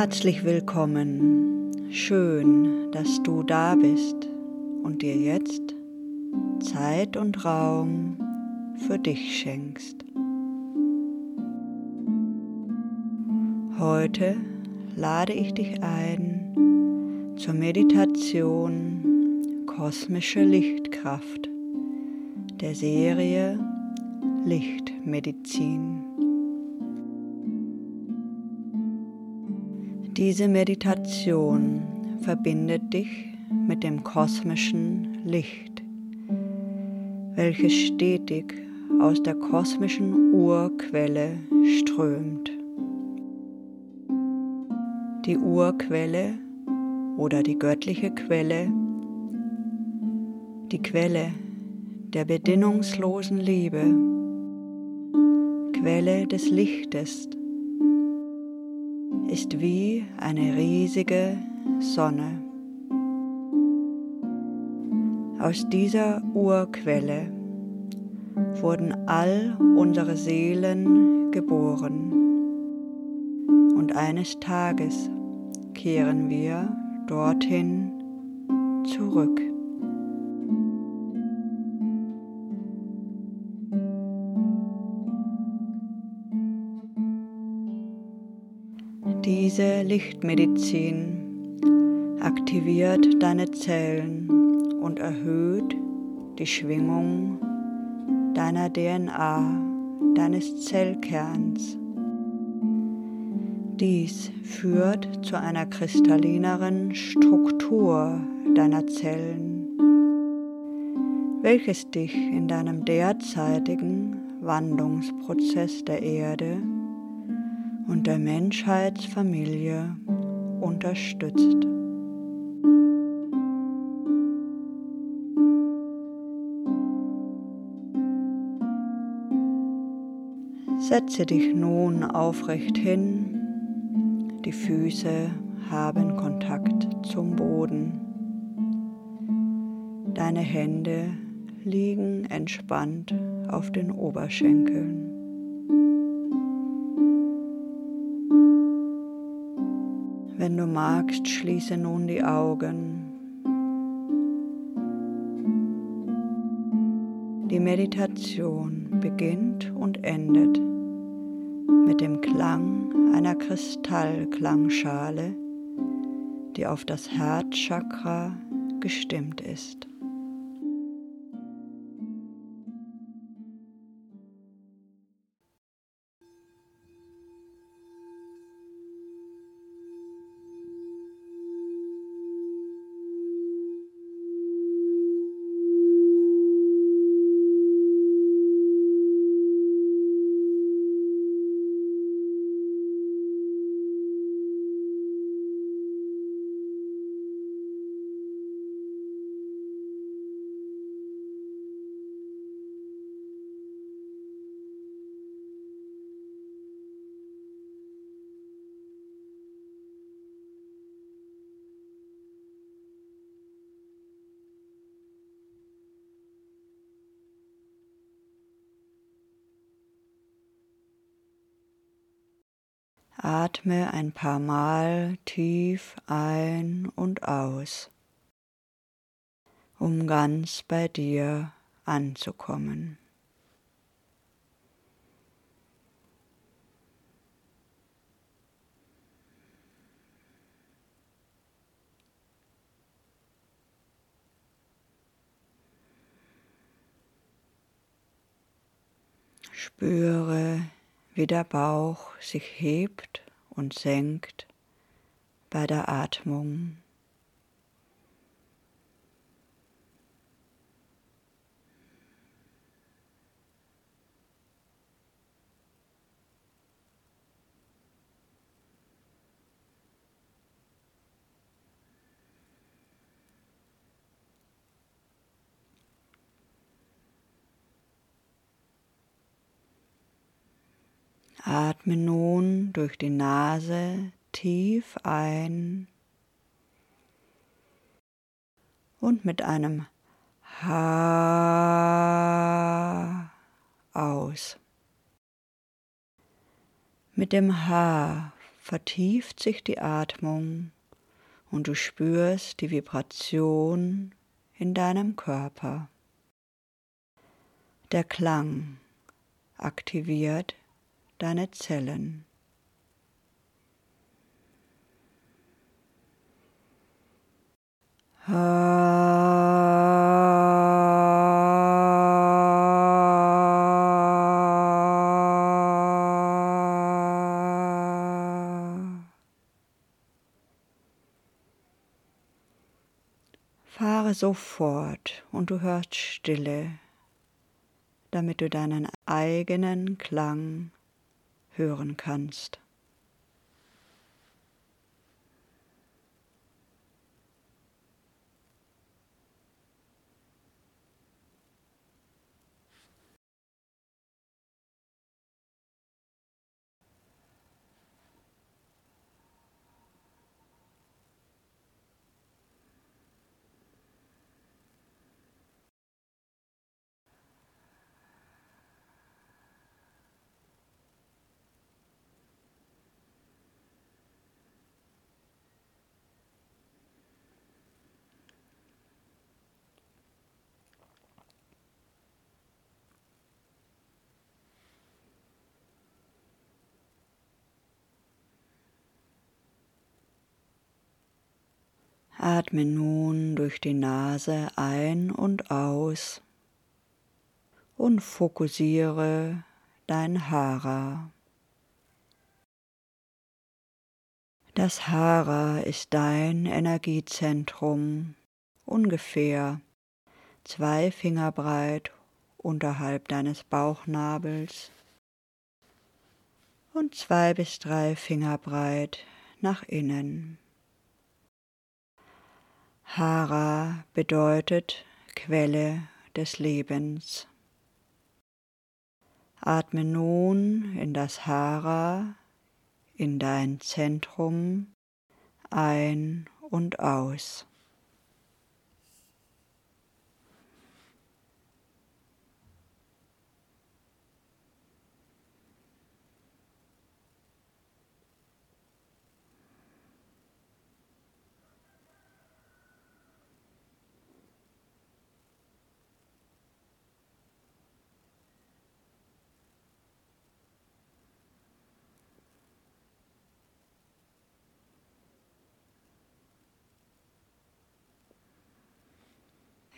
Herzlich willkommen. Schön, dass du da bist und dir jetzt Zeit und Raum für dich schenkst. Heute lade ich dich ein zur Meditation Kosmische Lichtkraft der Serie Lichtmedizin. Diese Meditation verbindet dich mit dem kosmischen Licht, welches stetig aus der kosmischen Urquelle strömt. Die Urquelle oder die göttliche Quelle, die Quelle der bedingungslosen Liebe, Quelle des Lichtes, ist wie eine riesige Sonne. Aus dieser Urquelle wurden all unsere Seelen geboren und eines Tages kehren wir dorthin zurück. Lichtmedizin aktiviert deine Zellen und erhöht die Schwingung deiner DNA, deines Zellkerns. Dies führt zu einer kristallineren Struktur deiner Zellen, welches dich in deinem derzeitigen Wandlungsprozess der Erde und der Menschheitsfamilie unterstützt. Setze dich nun aufrecht hin, die Füße haben Kontakt zum Boden, deine Hände liegen entspannt auf den Oberschenkeln. Magst, schließe nun die Augen. Die Meditation beginnt und endet mit dem Klang einer Kristallklangschale, die auf das Herzchakra gestimmt ist. Atme ein paar Mal tief ein und aus, um ganz bei dir anzukommen. Spüre, wie der Bauch sich hebt und senkt bei der Atmung. Atme nun durch die Nase tief ein und mit einem Ha aus. Mit dem H vertieft sich die Atmung und du spürst die Vibration in deinem Körper. Der Klang aktiviert deine Zellen. Fahre sofort und du hörst Stille, damit du deinen eigenen Klang hören kannst. Atme nun durch die Nase ein und aus und fokussiere dein Hara. Das Hara ist dein Energiezentrum, ungefähr zwei Finger breit unterhalb deines Bauchnabels und zwei bis drei Finger breit nach innen. Hara bedeutet Quelle des Lebens. Atme nun in das Hara, in dein Zentrum ein und aus.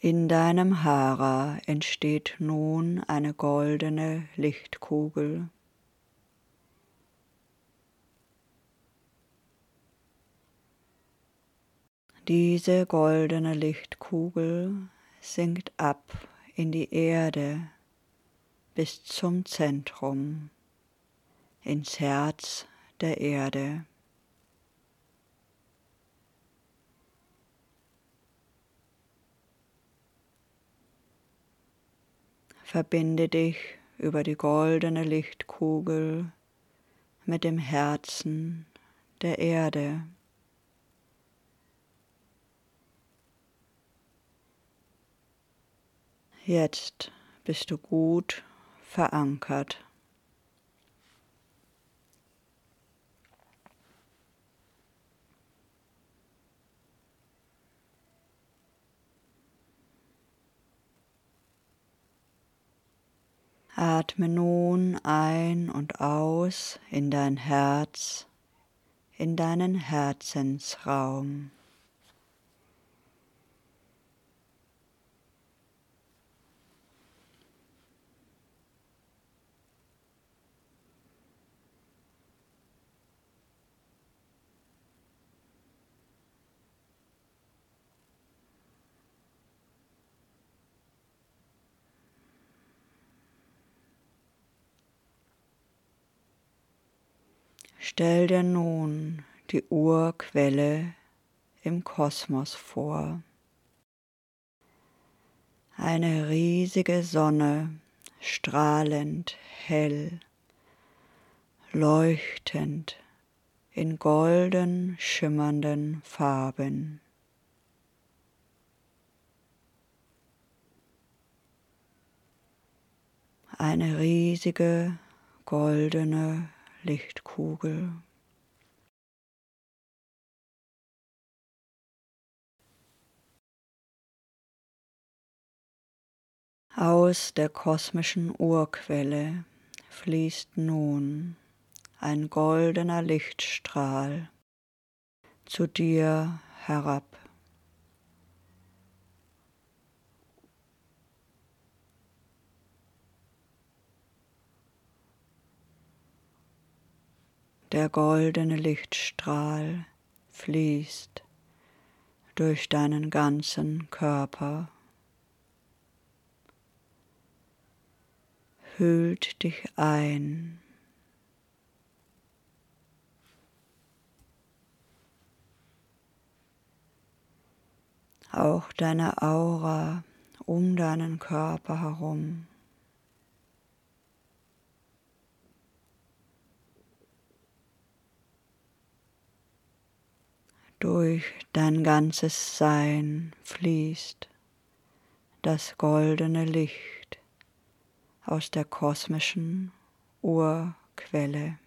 In deinem Hara entsteht nun eine goldene Lichtkugel. Diese goldene Lichtkugel sinkt ab in die Erde bis zum Zentrum, ins Herz der Erde. Verbinde dich über die goldene Lichtkugel mit dem Herzen der Erde. Jetzt bist du gut verankert. Atme nun ein und aus in dein Herz, in deinen Herzensraum. Stell dir nun die Urquelle im Kosmos vor. Eine riesige Sonne, strahlend hell, leuchtend in golden schimmernden Farben. Eine riesige goldene Lichtkugel. Aus der kosmischen Urquelle fließt nun ein goldener Lichtstrahl zu dir herab. Der goldene Lichtstrahl fließt durch deinen ganzen Körper. hüllt dich ein. Auch deine Aura um deinen Körper herum. Durch dein ganzes Sein fließt das goldene Licht aus der kosmischen Urquelle.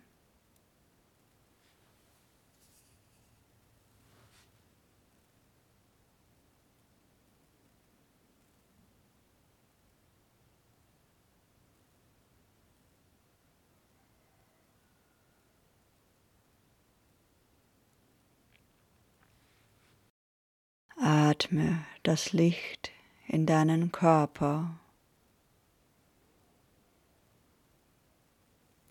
Atme das Licht in deinen Körper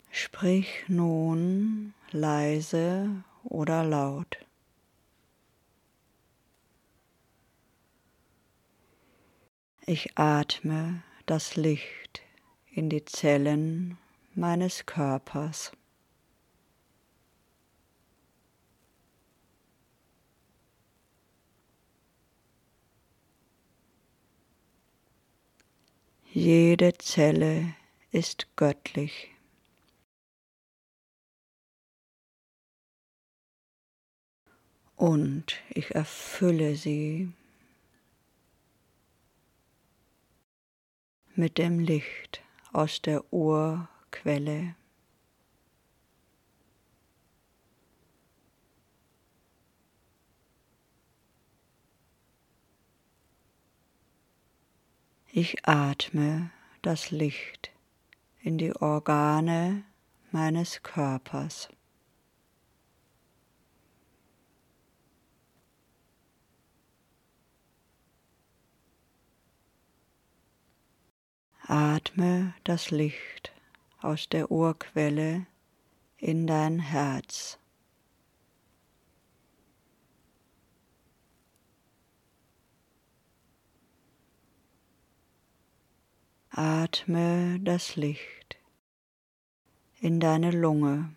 Sprich nun leise oder laut. Ich atme das Licht in die Zellen meines Körpers. Jede Zelle ist göttlich. und ich erfülle sie mit dem Licht aus der Urquelle. Ich atme das Licht in die Organe meines Körpers. Atme das Licht aus der Urquelle in dein Herz. Atme das Licht in deine Lunge.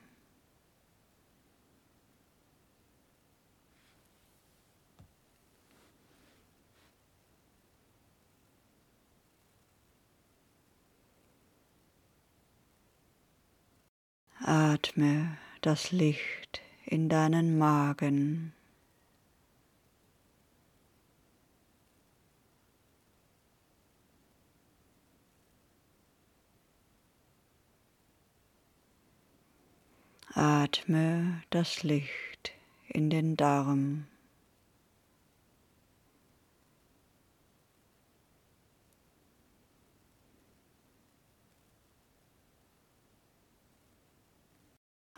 Atme das Licht in deinen Magen. Atme das Licht in den Darm.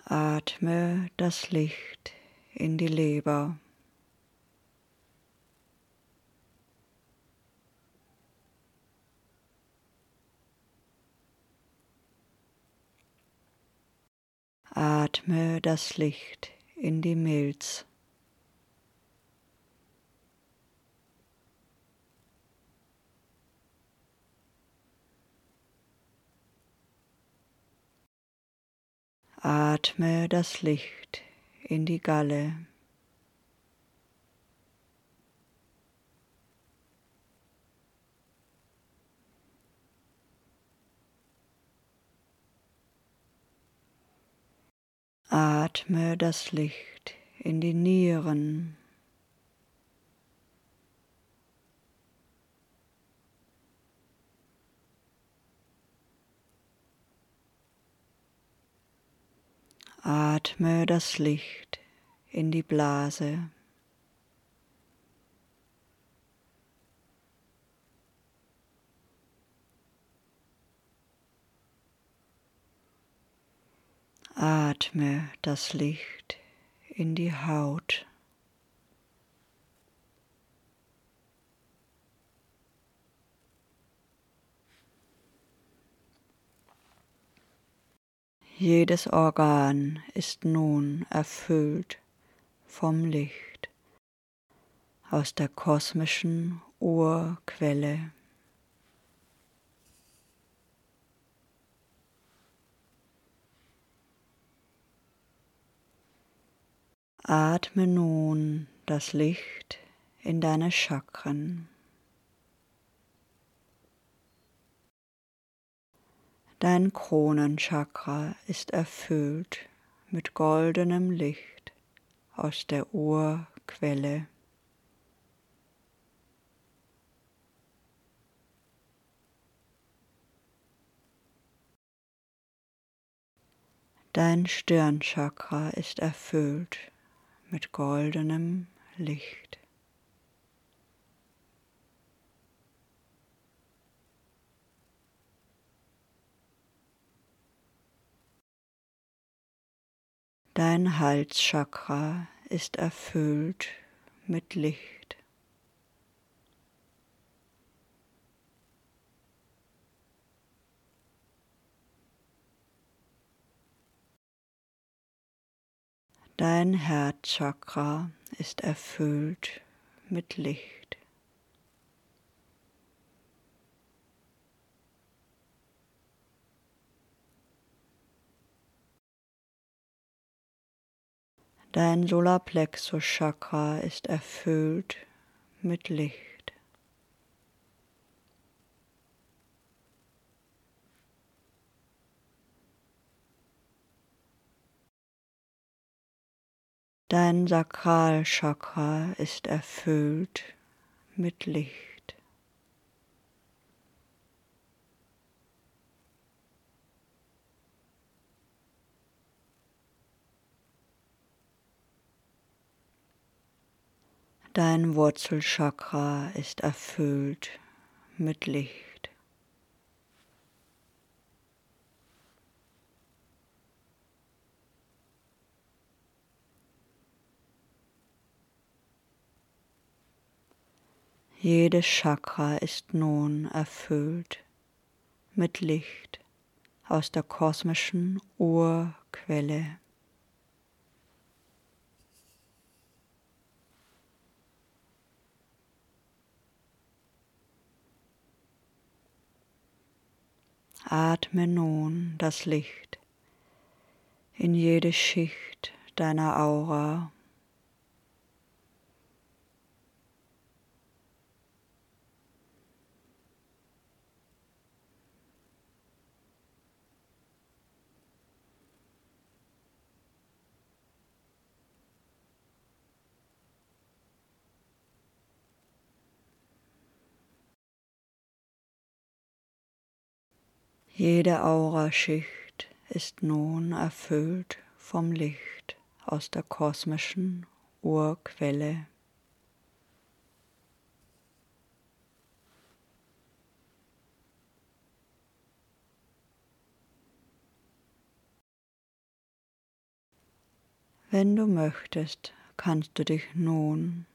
Atme das Licht in die Leber. Atme das Licht in die Milz. Atme das Licht in die Galle. Atme das Licht in die Nieren. Atme das Licht in die Blase. Atme das Licht in die Haut. Jedes Organ ist nun erfüllt vom Licht aus der kosmischen Urquelle. Atme nun das Licht in deine Chakren. Dein Kronenchakra ist erfüllt mit goldenem Licht aus der Urquelle. Dein Stirnchakra ist erfüllt mit goldenem Licht. Dein Halschakra ist erfüllt mit Licht. Dein Herzchakra ist erfüllt mit Licht. Dein Solarplexus Chakra ist erfüllt mit Licht. Dein Sakralchakra ist erfüllt mit Licht. Dein Wurzelchakra ist erfüllt mit Licht. Jedes Chakra ist nun erfüllt mit Licht aus der kosmischen Urquelle. Atme nun das Licht in jede Schicht deiner Aura Jede Auraschicht ist nun erfüllt vom Licht aus der kosmischen Urquelle. Wenn du möchtest, kannst du dich nun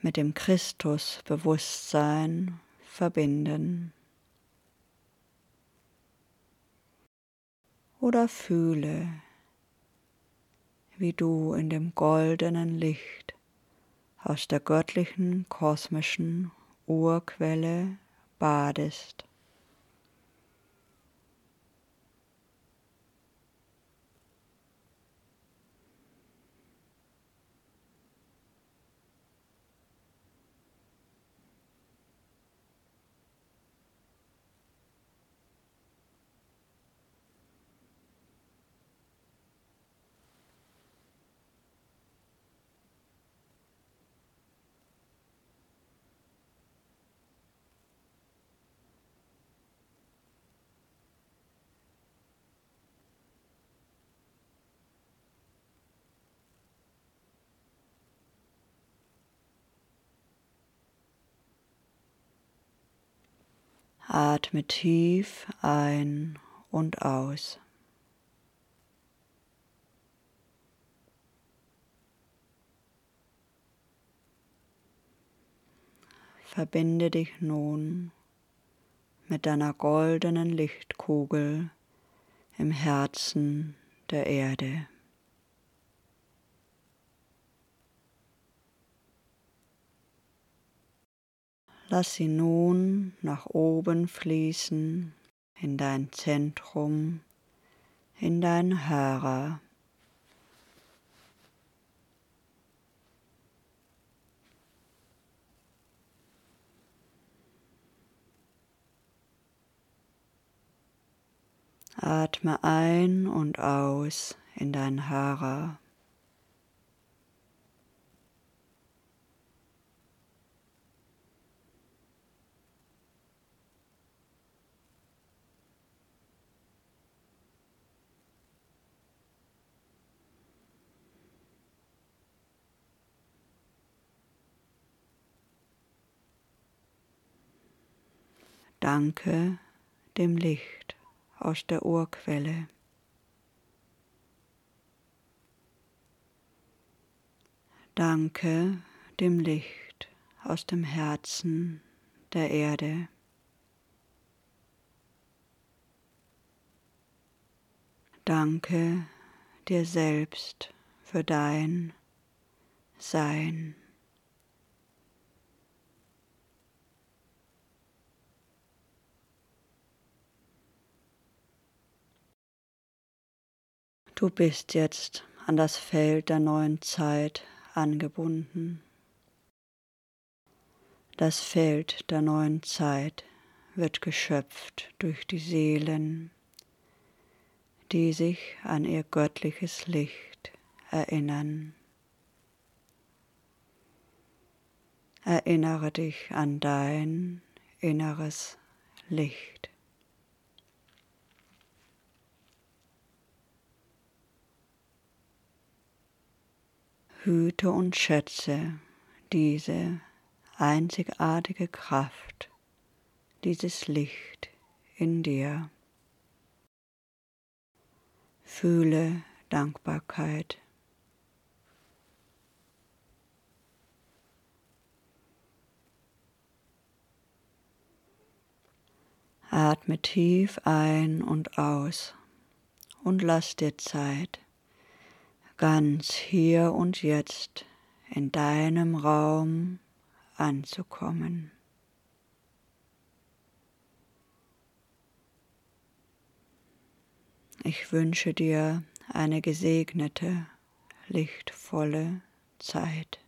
mit dem Christusbewusstsein verbinden. Oder fühle, wie du in dem goldenen Licht aus der göttlichen kosmischen Urquelle badest. Atme tief ein und aus. Verbinde dich nun mit deiner goldenen Lichtkugel im Herzen der Erde. Lass sie nun nach oben fließen in dein Zentrum, in dein Hara. Atme ein und aus in dein Hara. Danke dem Licht aus der Urquelle. Danke dem Licht aus dem Herzen der Erde. Danke dir selbst für dein Sein. Du bist jetzt an das Feld der neuen Zeit angebunden. Das Feld der neuen Zeit wird geschöpft durch die Seelen, die sich an ihr göttliches Licht erinnern. Erinnere dich an dein inneres Licht. Hüte und schätze diese einzigartige Kraft, dieses Licht in dir. Fühle Dankbarkeit. Atme tief ein und aus und lass dir Zeit ganz hier und jetzt in deinem Raum anzukommen. Ich wünsche dir eine gesegnete, lichtvolle Zeit.